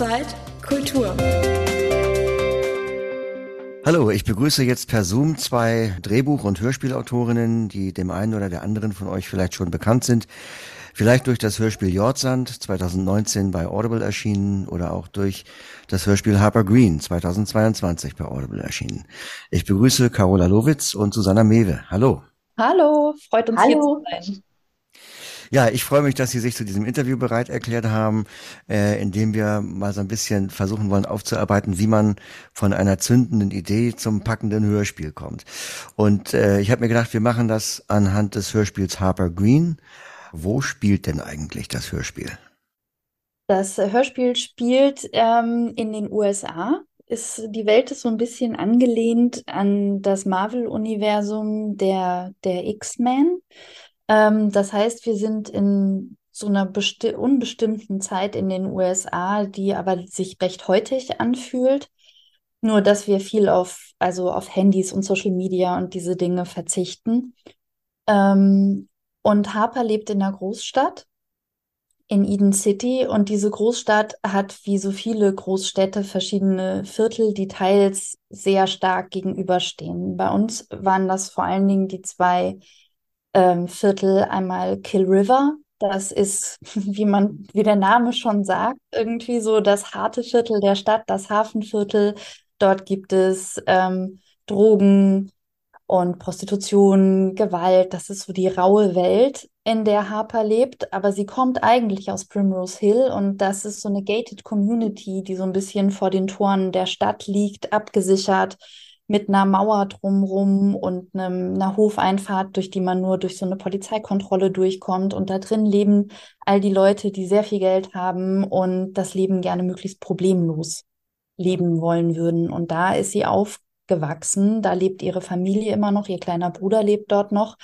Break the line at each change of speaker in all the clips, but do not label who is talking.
Outside Kultur.
Hallo, ich begrüße jetzt per Zoom zwei Drehbuch- und Hörspielautorinnen, die dem einen oder der anderen von euch vielleicht schon bekannt sind. Vielleicht durch das Hörspiel Jordsand 2019 bei Audible erschienen oder auch durch das Hörspiel Harper Green 2022 bei Audible erschienen. Ich begrüße Carola Lowitz und Susanna Mewe. Hallo.
Hallo, freut uns Hallo. hier zu sein.
Ja, ich freue mich, dass Sie sich zu diesem Interview bereit erklärt haben, äh, indem wir mal so ein bisschen versuchen wollen aufzuarbeiten, wie man von einer zündenden Idee zum packenden Hörspiel kommt. Und äh, ich habe mir gedacht, wir machen das anhand des Hörspiels Harper Green. Wo spielt denn eigentlich das Hörspiel?
Das Hörspiel spielt ähm, in den USA. Ist, die Welt ist so ein bisschen angelehnt an das Marvel-Universum der, der X-Men. Ähm, das heißt, wir sind in so einer unbestimmten Zeit in den USA, die aber sich recht heutig anfühlt. Nur, dass wir viel auf, also auf Handys und Social Media und diese Dinge verzichten. Ähm, und Harper lebt in der Großstadt, in Eden City. Und diese Großstadt hat wie so viele Großstädte verschiedene Viertel, die teils sehr stark gegenüberstehen. Bei uns waren das vor allen Dingen die zwei ähm, Viertel einmal Kill River. Das ist, wie man, wie der Name schon sagt, irgendwie so das harte Viertel der Stadt, das Hafenviertel. Dort gibt es ähm, Drogen und Prostitution, Gewalt. Das ist so die raue Welt, in der Harper lebt. Aber sie kommt eigentlich aus Primrose Hill und das ist so eine gated Community, die so ein bisschen vor den Toren der Stadt liegt, abgesichert mit einer Mauer drumrum und einem, einer Hofeinfahrt, durch die man nur durch so eine Polizeikontrolle durchkommt. Und da drin leben all die Leute, die sehr viel Geld haben und das Leben gerne möglichst problemlos leben wollen würden. Und da ist sie aufgewachsen. Da lebt ihre Familie immer noch. Ihr kleiner Bruder lebt dort noch.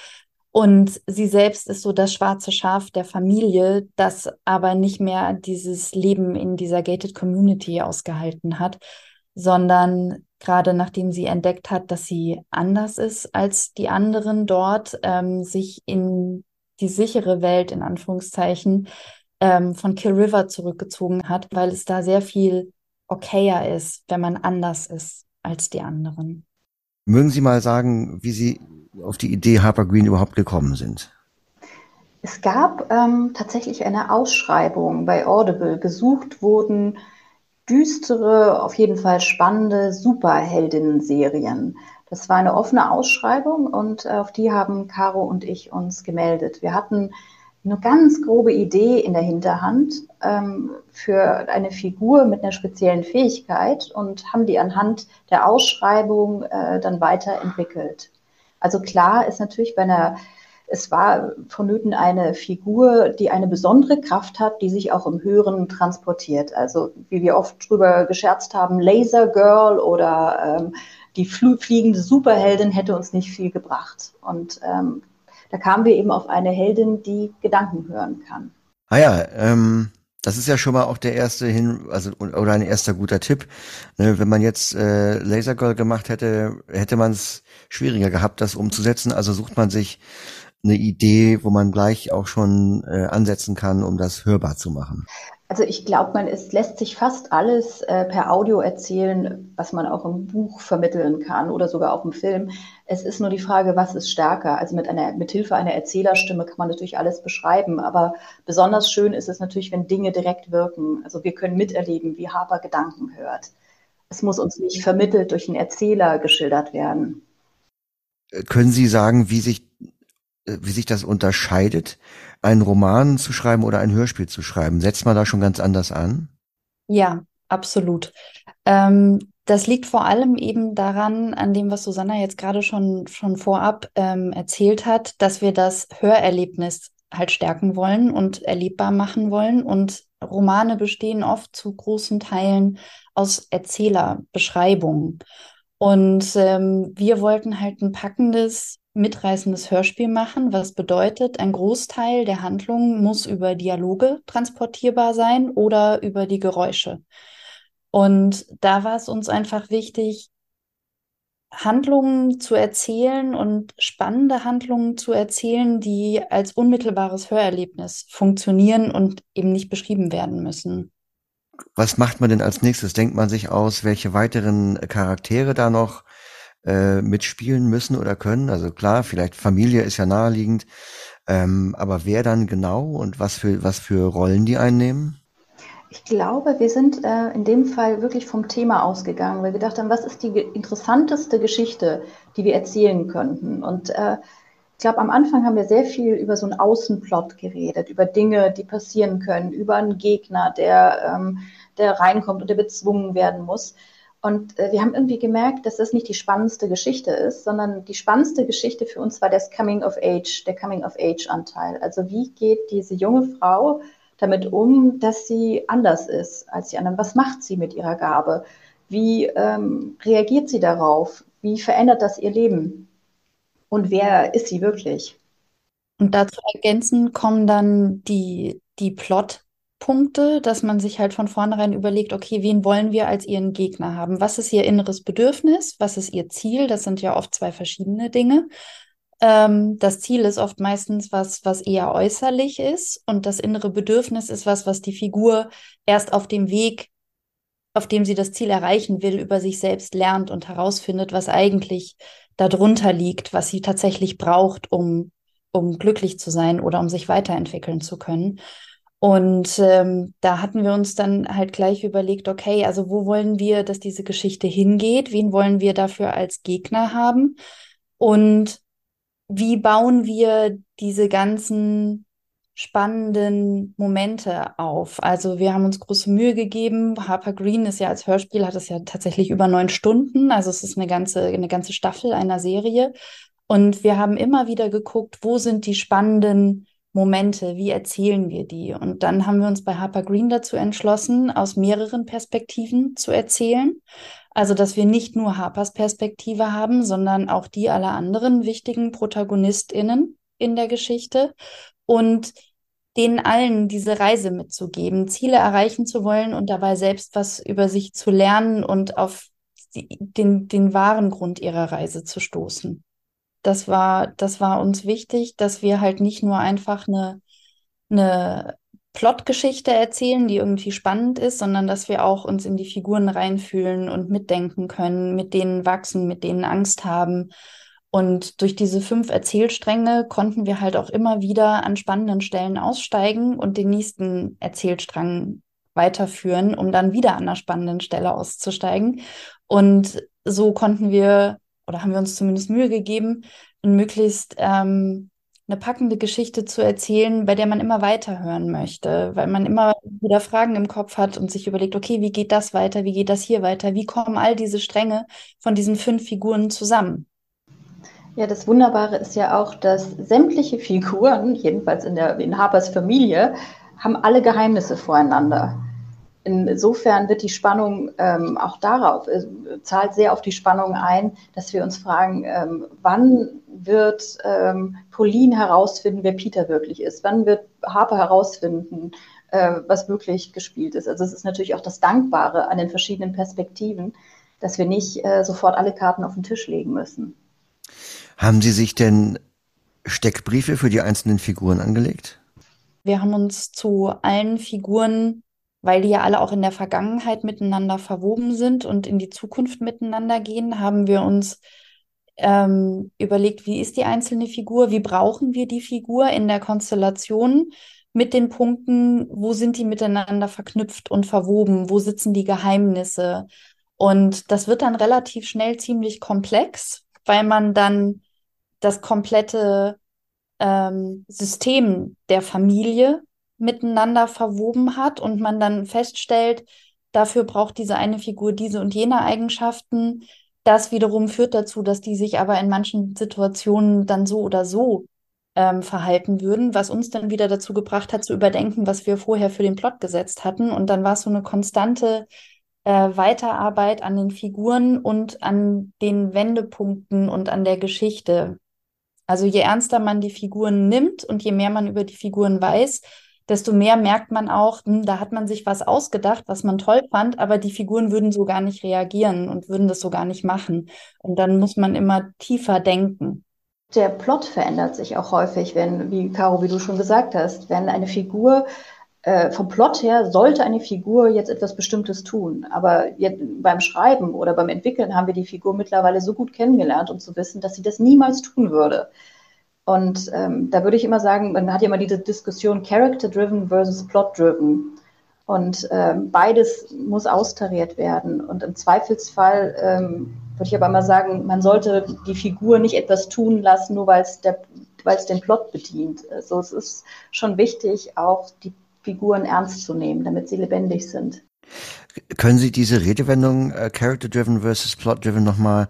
Und sie selbst ist so das schwarze Schaf der Familie, das aber nicht mehr dieses Leben in dieser gated Community ausgehalten hat, sondern gerade nachdem sie entdeckt hat, dass sie anders ist als die anderen dort, ähm, sich in die sichere Welt in Anführungszeichen ähm, von Kill River zurückgezogen hat, weil es da sehr viel okayer ist, wenn man anders ist als die anderen.
Mögen Sie mal sagen, wie Sie auf die Idee Harper Green überhaupt gekommen sind?
Es gab ähm, tatsächlich eine Ausschreibung bei Audible. Gesucht wurden düstere, auf jeden Fall spannende Superheldinnen-Serien. Das war eine offene Ausschreibung und äh, auf die haben Caro und ich uns gemeldet. Wir hatten eine ganz grobe Idee in der Hinterhand ähm, für eine Figur mit einer speziellen Fähigkeit und haben die anhand der Ausschreibung äh, dann weiterentwickelt. Also klar ist natürlich bei einer es war vonnöten eine Figur, die eine besondere Kraft hat, die sich auch im Hören transportiert. Also wie wir oft drüber gescherzt haben, Laser Girl oder ähm, die fliegende Superheldin hätte uns nicht viel gebracht. Und ähm, da kamen wir eben auf eine Heldin, die Gedanken hören kann.
Ah ja, ähm, das ist ja schon mal auch der erste hin, also oder ein erster guter Tipp. Ne, wenn man jetzt äh, Laser Girl gemacht hätte, hätte man es schwieriger gehabt, das umzusetzen. Also sucht man sich eine Idee, wo man gleich auch schon äh, ansetzen kann, um das hörbar zu machen?
Also ich glaube, man es lässt sich fast alles äh, per Audio erzählen, was man auch im Buch vermitteln kann oder sogar auch im Film. Es ist nur die Frage, was ist stärker? Also mit einer mit Hilfe einer Erzählerstimme kann man natürlich alles beschreiben, aber besonders schön ist es natürlich, wenn Dinge direkt wirken. Also wir können miterleben, wie Harper Gedanken hört. Es muss uns nicht vermittelt durch einen Erzähler geschildert werden.
Können Sie sagen, wie sich äh, wie sich das unterscheidet, einen Roman zu schreiben oder ein Hörspiel zu schreiben? Setzt man da schon ganz anders an?
Ja, absolut. Ähm, das liegt vor allem eben daran, an dem, was Susanna jetzt gerade schon, schon vorab ähm, erzählt hat, dass wir das Hörerlebnis halt stärken wollen und erlebbar machen wollen. Und Romane bestehen oft zu großen Teilen aus Erzählerbeschreibungen. Und ähm, wir wollten halt ein packendes mitreißendes Hörspiel machen, was bedeutet, ein Großteil der Handlung muss über Dialoge transportierbar sein oder über die Geräusche. Und da war es uns einfach wichtig, Handlungen zu erzählen und spannende Handlungen zu erzählen, die als unmittelbares Hörerlebnis funktionieren und eben nicht beschrieben werden müssen.
was macht man denn als nächstes? Denkt man sich aus, welche weiteren Charaktere da noch äh, mitspielen müssen oder können? Also klar, vielleicht Familie ist ja naheliegend, ähm, aber wer dann genau und was für was für Rollen die einnehmen?
Ich glaube, wir sind äh, in dem Fall wirklich vom Thema ausgegangen, weil wir gedacht haben, was ist die interessanteste Geschichte, die wir erzählen könnten? Und äh, ich glaube, am Anfang haben wir sehr viel über so einen Außenplot geredet, über Dinge, die passieren können, über einen Gegner, der, ähm, der reinkommt und der bezwungen werden muss. Und äh, wir haben irgendwie gemerkt, dass das nicht die spannendste Geschichte ist, sondern die spannendste Geschichte für uns war das Coming of Age, der Coming of Age Anteil. Also wie geht diese junge Frau damit um, dass sie anders ist als die anderen? Was macht sie mit ihrer Gabe? Wie ähm, reagiert sie darauf? Wie verändert das ihr Leben? und wer ist sie wirklich?
Und dazu ergänzend kommen dann die, die Plotpunkte, dass man sich halt von vornherein überlegt, okay, wen wollen wir als ihren Gegner haben? Was ist ihr inneres Bedürfnis? Was ist ihr Ziel? Das sind ja oft zwei verschiedene Dinge. Ähm, das Ziel ist oft meistens was, was eher äußerlich ist und das innere Bedürfnis ist was, was die Figur erst auf dem Weg, auf dem sie das Ziel erreichen will, über sich selbst lernt und herausfindet, was eigentlich darunter liegt, was sie tatsächlich braucht, um, um glücklich zu sein oder um sich weiterentwickeln zu können. Und ähm, da hatten wir uns dann halt gleich überlegt, okay, also wo wollen wir, dass diese Geschichte hingeht? Wen wollen wir dafür als Gegner haben? Und wie bauen wir diese ganzen spannenden Momente auf. Also wir haben uns große Mühe gegeben. Harper Green ist ja als Hörspiel, hat es ja tatsächlich über neun Stunden. Also es ist eine ganze, eine ganze Staffel einer Serie. Und wir haben immer wieder geguckt, wo sind die spannenden Momente, wie erzählen wir die? Und dann haben wir uns bei Harper Green dazu entschlossen, aus mehreren Perspektiven zu erzählen. Also, dass wir nicht nur Harpers Perspektive haben, sondern auch die aller anderen wichtigen ProtagonistInnen in der Geschichte und denen allen diese Reise mitzugeben, Ziele erreichen zu wollen und dabei selbst was über sich zu lernen und auf den, den wahren Grund ihrer Reise zu stoßen. Das war, das war uns wichtig, dass wir halt nicht nur einfach eine, eine Plotgeschichte erzählen, die irgendwie spannend ist, sondern dass wir auch uns in die Figuren reinfühlen und mitdenken können, mit denen wachsen, mit denen Angst haben und durch diese fünf Erzählstränge konnten wir halt auch immer wieder an spannenden Stellen aussteigen und den nächsten Erzählstrang weiterführen, um dann wieder an einer spannenden Stelle auszusteigen. Und so konnten wir, oder haben wir uns zumindest Mühe gegeben, möglichst ähm, eine packende Geschichte zu erzählen, bei der man immer weiterhören möchte, weil man immer wieder Fragen im Kopf hat und sich überlegt, okay, wie geht das weiter, wie geht das hier weiter, wie kommen all diese Stränge von diesen fünf Figuren zusammen?
Ja, das Wunderbare ist ja auch, dass sämtliche Figuren, jedenfalls in, der, in Harpers Familie, haben alle Geheimnisse voreinander. Insofern wird die Spannung ähm, auch darauf, äh, zahlt sehr auf die Spannung ein, dass wir uns fragen, ähm, wann wird ähm, Pauline herausfinden, wer Peter wirklich ist? Wann wird Harper herausfinden, äh, was wirklich gespielt ist? Also es ist natürlich auch das Dankbare an den verschiedenen Perspektiven, dass wir nicht äh, sofort alle Karten auf den Tisch legen müssen.
Haben Sie sich denn Steckbriefe für die einzelnen Figuren angelegt?
Wir haben uns zu allen Figuren, weil die ja alle auch in der Vergangenheit miteinander verwoben sind und in die Zukunft miteinander gehen, haben wir uns ähm, überlegt, wie ist die einzelne Figur, wie brauchen wir die Figur in der Konstellation mit den Punkten, wo sind die miteinander verknüpft und verwoben, wo sitzen die Geheimnisse. Und das wird dann relativ schnell ziemlich komplex, weil man dann das komplette ähm, System der Familie miteinander verwoben hat und man dann feststellt, dafür braucht diese eine Figur diese und jene Eigenschaften. Das wiederum führt dazu, dass die sich aber in manchen Situationen dann so oder so ähm, verhalten würden, was uns dann wieder dazu gebracht hat, zu überdenken, was wir vorher für den Plot gesetzt hatten. Und dann war es so eine konstante äh, Weiterarbeit an den Figuren und an den Wendepunkten und an der Geschichte, also je ernster man die Figuren nimmt und je mehr man über die Figuren weiß, desto mehr merkt man auch, hm, da hat man sich was ausgedacht, was man toll fand, aber die Figuren würden so gar nicht reagieren und würden das so gar nicht machen. Und dann muss man immer tiefer denken.
Der Plot verändert sich auch häufig, wenn, wie Caro, wie du schon gesagt hast, wenn eine Figur äh, vom Plot her sollte eine Figur jetzt etwas Bestimmtes tun. Aber jetzt beim Schreiben oder beim Entwickeln haben wir die Figur mittlerweile so gut kennengelernt, um zu wissen, dass sie das niemals tun würde. Und ähm, da würde ich immer sagen, man hat ja immer diese Diskussion Character-driven versus Plot-driven. Und ähm, beides muss austariert werden. Und im Zweifelsfall ähm, würde ich aber immer sagen, man sollte die Figur nicht etwas tun lassen, nur weil es den Plot bedient. Also es ist schon wichtig, auch die Figuren ernst zu nehmen, damit sie lebendig sind.
Können Sie diese Redewendung äh, Character-Driven versus Plot-Driven nochmal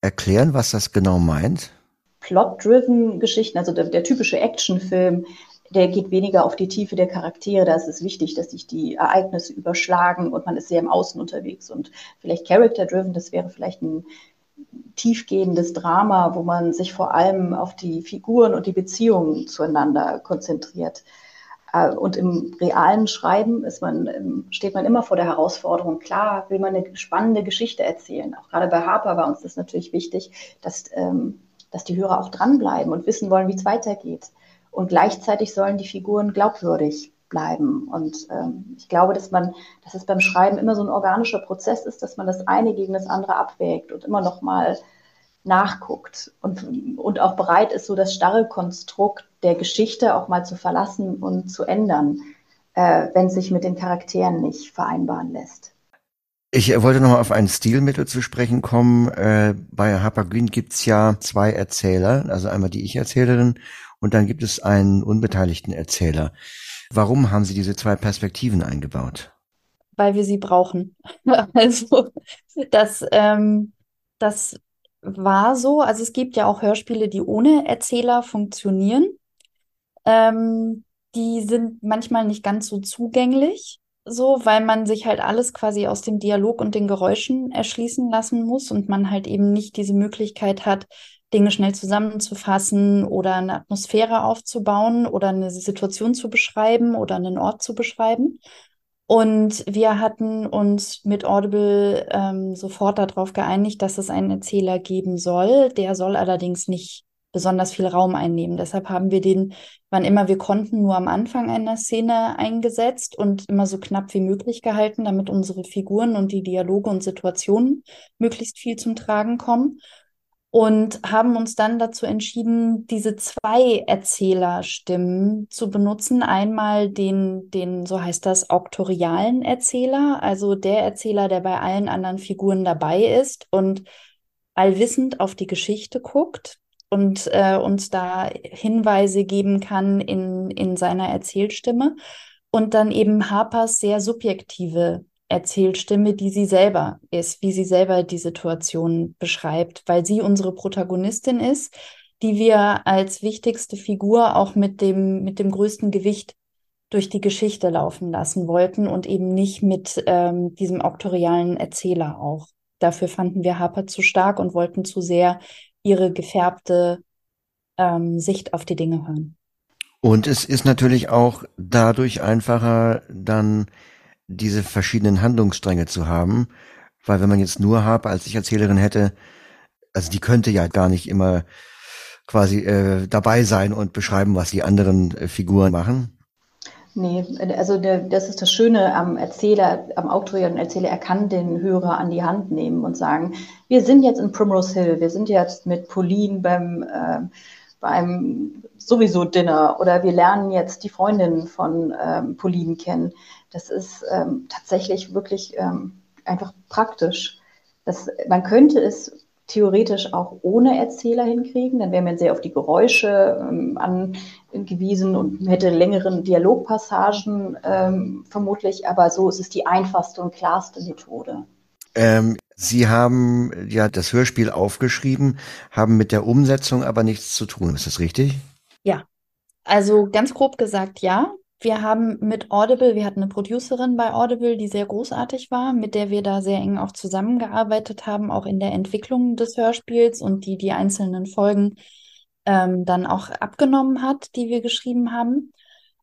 erklären, was das genau meint?
Plot-Driven Geschichten, also der, der typische Actionfilm, der geht weniger auf die Tiefe der Charaktere. Da ist es wichtig, dass sich die Ereignisse überschlagen und man ist sehr im Außen unterwegs. Und vielleicht Character-Driven, das wäre vielleicht ein tiefgehendes Drama, wo man sich vor allem auf die Figuren und die Beziehungen zueinander konzentriert. Äh, und im realen Schreiben man, ähm, steht man immer vor der Herausforderung, klar will man eine spannende Geschichte erzählen. Auch gerade bei Harper war uns das natürlich wichtig, dass, ähm, dass die Hörer auch dranbleiben und wissen wollen, wie es weitergeht. Und gleichzeitig sollen die Figuren glaubwürdig bleiben. Und ähm, ich glaube, dass man, dass es beim Schreiben immer so ein organischer Prozess ist, dass man das eine gegen das andere abwägt und immer noch mal nachguckt und, und auch bereit ist, so das starre Konstrukt der Geschichte auch mal zu verlassen und zu ändern, äh, wenn es sich mit den Charakteren nicht vereinbaren lässt.
Ich wollte noch mal auf ein Stilmittel zu sprechen kommen. Äh, bei Harper Green gibt's ja zwei Erzähler, also einmal die Ich-Erzählerin und dann gibt es einen unbeteiligten Erzähler. Warum haben Sie diese zwei Perspektiven eingebaut?
Weil wir sie brauchen. also das, ähm, das war so. Also es gibt ja auch Hörspiele, die ohne Erzähler funktionieren. Ähm, die sind manchmal nicht ganz so zugänglich, so, weil man sich halt alles quasi aus dem Dialog und den Geräuschen erschließen lassen muss und man halt eben nicht diese Möglichkeit hat, Dinge schnell zusammenzufassen oder eine Atmosphäre aufzubauen oder eine Situation zu beschreiben oder einen Ort zu beschreiben. Und wir hatten uns mit Audible ähm, sofort darauf geeinigt, dass es einen Erzähler geben soll. Der soll allerdings nicht besonders viel Raum einnehmen. Deshalb haben wir den, wann immer wir konnten, nur am Anfang einer Szene eingesetzt und immer so knapp wie möglich gehalten, damit unsere Figuren und die Dialoge und Situationen möglichst viel zum Tragen kommen und haben uns dann dazu entschieden, diese zwei Erzählerstimmen zu benutzen. Einmal den, den, so heißt das, auktorialen Erzähler, also der Erzähler, der bei allen anderen Figuren dabei ist und allwissend auf die Geschichte guckt und äh, uns da Hinweise geben kann in, in seiner Erzählstimme. Und dann eben Harpers sehr subjektive Erzählstimme, die sie selber ist, wie sie selber die Situation beschreibt, weil sie unsere Protagonistin ist, die wir als wichtigste Figur auch mit dem, mit dem größten Gewicht durch die Geschichte laufen lassen wollten und eben nicht mit ähm, diesem auktorialen Erzähler auch. Dafür fanden wir Harper zu stark und wollten zu sehr ihre gefärbte ähm, Sicht auf die Dinge hören.
Und es ist natürlich auch dadurch einfacher, dann diese verschiedenen Handlungsstränge zu haben, weil wenn man jetzt nur Harpe als Ich-Erzählerin hätte, also die könnte ja gar nicht immer quasi äh, dabei sein und beschreiben, was die anderen äh, Figuren machen.
Nee, also der, das ist das Schöne am Erzähler, am autorialen Erzähler, er kann den Hörer an die Hand nehmen und sagen, wir sind jetzt in Primrose Hill, wir sind jetzt mit Pauline beim, äh, beim sowieso Dinner oder wir lernen jetzt die Freundin von ähm, Pauline kennen. Das ist ähm, tatsächlich wirklich ähm, einfach praktisch. Das, man könnte es theoretisch auch ohne Erzähler hinkriegen, dann wäre man sehr auf die Geräusche ähm, angewiesen und hätte längeren Dialogpassagen ähm, vermutlich, aber so ist es die einfachste und klarste Methode.
Ähm, Sie haben ja das Hörspiel aufgeschrieben, haben mit der Umsetzung aber nichts zu tun. Ist das richtig?
Ja, also ganz grob gesagt ja. Wir haben mit Audible, wir hatten eine Producerin bei Audible, die sehr großartig war, mit der wir da sehr eng auch zusammengearbeitet haben, auch in der Entwicklung des Hörspiels und die die einzelnen Folgen ähm, dann auch abgenommen hat, die wir geschrieben haben.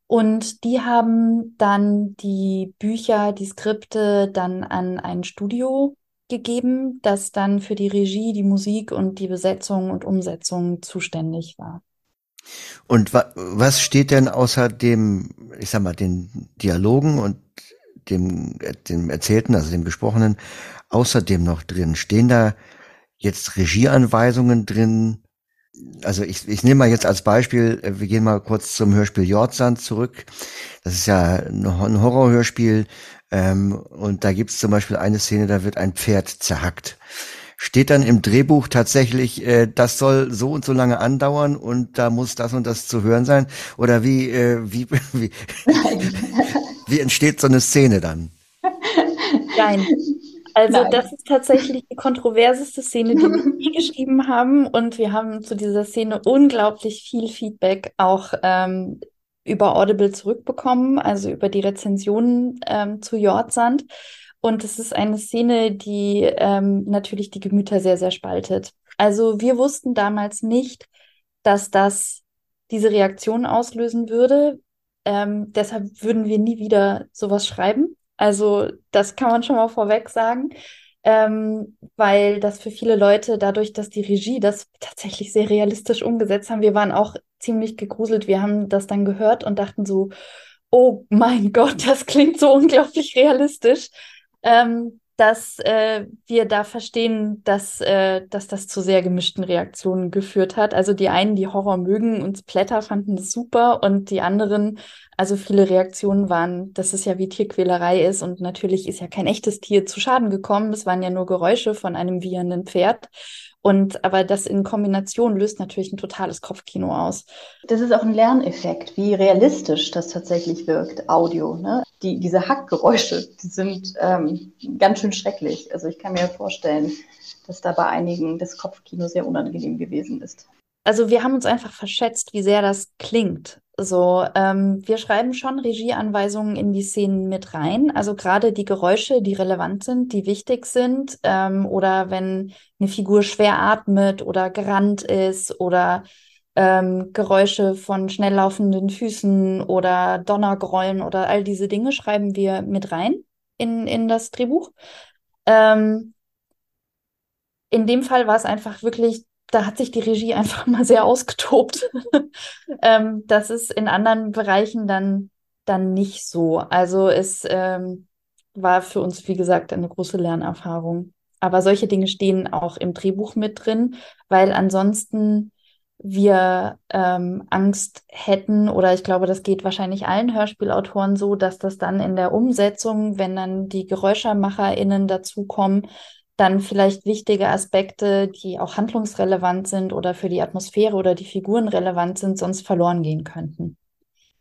Und die haben dann die Bücher, die Skripte dann an ein Studio gegeben, das dann für die Regie, die Musik und die Besetzung und Umsetzung zuständig war.
Und wa was steht denn außer dem, ich sag mal, den Dialogen und dem, dem Erzählten, also dem Gesprochenen, außerdem noch drin? Stehen da jetzt Regieanweisungen drin? Also ich, ich nehme mal jetzt als Beispiel, äh, wir gehen mal kurz zum Hörspiel Jordsand zurück. Das ist ja ein Horrorhörspiel ähm, und da gibt es zum Beispiel eine Szene, da wird ein Pferd zerhackt steht dann im Drehbuch tatsächlich, äh, das soll so und so lange andauern und da muss das und das zu hören sein? Oder wie, äh, wie, wie, wie entsteht so eine Szene dann?
Nein. Also Nein. das ist tatsächlich die kontroverseste Szene, die wir nie geschrieben haben. Und wir haben zu dieser Szene unglaublich viel Feedback auch ähm, über Audible zurückbekommen, also über die Rezensionen ähm, zu Jordsand. Und es ist eine Szene, die ähm, natürlich die Gemüter sehr, sehr spaltet. Also wir wussten damals nicht, dass das diese Reaktion auslösen würde. Ähm, deshalb würden wir nie wieder sowas schreiben. Also das kann man schon mal vorweg sagen, ähm, weil das für viele Leute dadurch, dass die Regie das tatsächlich sehr realistisch umgesetzt haben, wir waren auch ziemlich gegruselt. Wir haben das dann gehört und dachten so, oh mein Gott, das klingt so unglaublich realistisch ähm, dass äh, wir da verstehen, dass, äh, dass das zu sehr gemischten Reaktionen geführt hat. Also die einen, die Horror mögen und Splatter fanden es super und die anderen, also viele Reaktionen waren, dass es ja wie Tierquälerei ist und natürlich ist ja kein echtes Tier zu Schaden gekommen. Es waren ja nur Geräusche von einem wiehernden Pferd. Und aber das in Kombination löst natürlich ein totales Kopfkino aus.
Das ist auch ein Lerneffekt, wie realistisch das tatsächlich wirkt, Audio. Ne? Die, diese Hackgeräusche, die sind ähm, ganz schön schrecklich. Also ich kann mir vorstellen, dass da bei einigen das Kopfkino sehr unangenehm gewesen ist.
Also wir haben uns einfach verschätzt, wie sehr das klingt. So, ähm, wir schreiben schon Regieanweisungen in die Szenen mit rein. Also gerade die Geräusche, die relevant sind, die wichtig sind, ähm, oder wenn eine Figur schwer atmet oder gerannt ist oder ähm, Geräusche von schnell laufenden Füßen oder Donnergrollen oder all diese Dinge schreiben wir mit rein in, in das Drehbuch. Ähm, in dem Fall war es einfach wirklich da hat sich die Regie einfach mal sehr ausgetobt. ähm, das ist in anderen Bereichen dann, dann nicht so. Also es ähm, war für uns, wie gesagt, eine große Lernerfahrung. Aber solche Dinge stehen auch im Drehbuch mit drin, weil ansonsten wir ähm, Angst hätten, oder ich glaube, das geht wahrscheinlich allen Hörspielautoren so, dass das dann in der Umsetzung, wenn dann die GeräuschermacherInnen dazukommen, dann vielleicht wichtige Aspekte, die auch handlungsrelevant sind oder für die Atmosphäre oder die Figuren relevant sind, sonst verloren gehen könnten.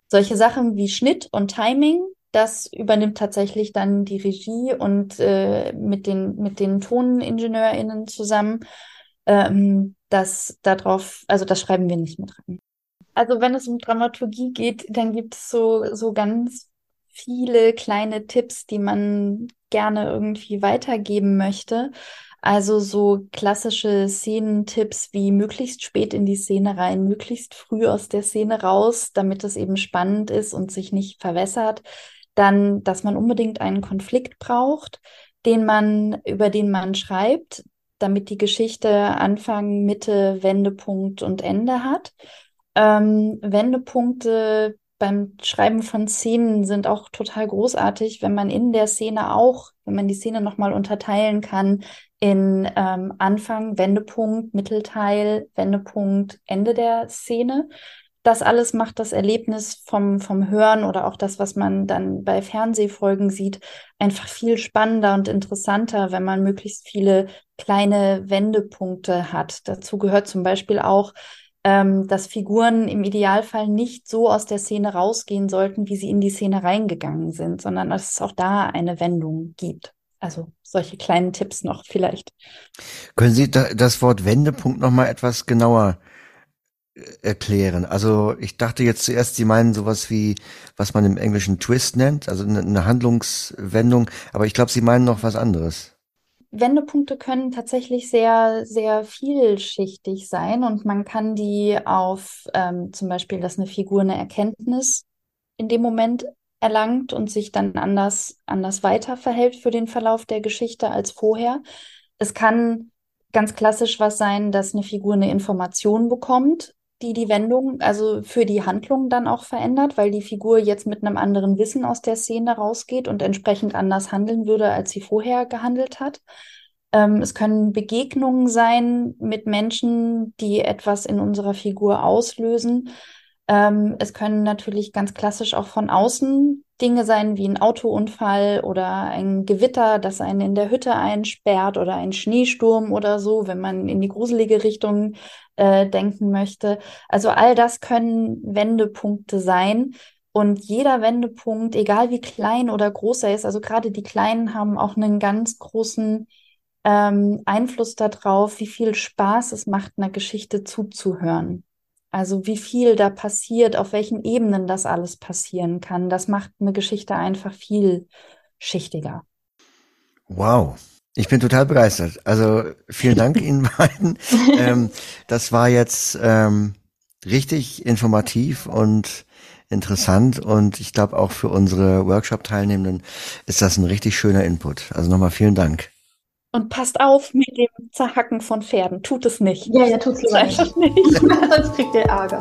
Solche Sachen wie Schnitt und Timing, das übernimmt tatsächlich dann die Regie und äh, mit den mit den ToningenieurInnen zusammen. Ähm, das darauf, also das schreiben wir nicht mit rein. Also wenn es um Dramaturgie geht, dann gibt es so so ganz viele kleine Tipps, die man gerne irgendwie weitergeben möchte. Also so klassische Szenentipps wie möglichst spät in die Szene rein, möglichst früh aus der Szene raus, damit es eben spannend ist und sich nicht verwässert. Dann, dass man unbedingt einen Konflikt braucht, den man, über den man schreibt, damit die Geschichte Anfang, Mitte, Wendepunkt und Ende hat. Ähm, Wendepunkte beim Schreiben von Szenen sind auch total großartig, wenn man in der Szene auch, wenn man die Szene nochmal unterteilen kann in ähm, Anfang, Wendepunkt, Mittelteil, Wendepunkt, Ende der Szene. Das alles macht das Erlebnis vom, vom Hören oder auch das, was man dann bei Fernsehfolgen sieht, einfach viel spannender und interessanter, wenn man möglichst viele kleine Wendepunkte hat. Dazu gehört zum Beispiel auch, ähm, dass Figuren im Idealfall nicht so aus der Szene rausgehen sollten, wie sie in die Szene reingegangen sind, sondern dass es auch da eine Wendung gibt. Also solche kleinen Tipps noch vielleicht.
Können Sie da, das Wort Wendepunkt noch mal etwas genauer äh, erklären? Also ich dachte jetzt zuerst, Sie meinen sowas wie, was man im Englischen Twist nennt, also eine, eine Handlungswendung, aber ich glaube, Sie meinen noch was anderes.
Wendepunkte können tatsächlich sehr, sehr vielschichtig sein und man kann die auf ähm, zum Beispiel, dass eine Figur eine Erkenntnis in dem Moment erlangt und sich dann anders, anders weiter verhält für den Verlauf der Geschichte als vorher. Es kann ganz klassisch was sein, dass eine Figur eine Information bekommt die die Wendung, also für die Handlung dann auch verändert, weil die Figur jetzt mit einem anderen Wissen aus der Szene rausgeht und entsprechend anders handeln würde, als sie vorher gehandelt hat. Ähm, es können Begegnungen sein mit Menschen, die etwas in unserer Figur auslösen. Ähm, es können natürlich ganz klassisch auch von außen Dinge sein wie ein Autounfall oder ein Gewitter, das einen in der Hütte einsperrt oder ein Schneesturm oder so, wenn man in die gruselige Richtung äh, denken möchte. Also all das können Wendepunkte sein. Und jeder Wendepunkt, egal wie klein oder groß er ist, also gerade die Kleinen haben auch einen ganz großen ähm, Einfluss darauf, wie viel Spaß es macht, einer Geschichte zuzuhören. Also wie viel da passiert, auf welchen Ebenen das alles passieren kann, das macht eine Geschichte einfach viel schichtiger.
Wow. Ich bin total begeistert. Also vielen Dank Ihnen beiden. Ähm, das war jetzt ähm, richtig informativ und interessant und ich glaube auch für unsere Workshop-Teilnehmenden ist das ein richtig schöner Input. Also nochmal vielen Dank.
Und passt auf mit dem Zerhacken von Pferden. Tut es nicht.
Ja, ja, tut es nicht. nicht. Sonst kriegt ihr Ärger.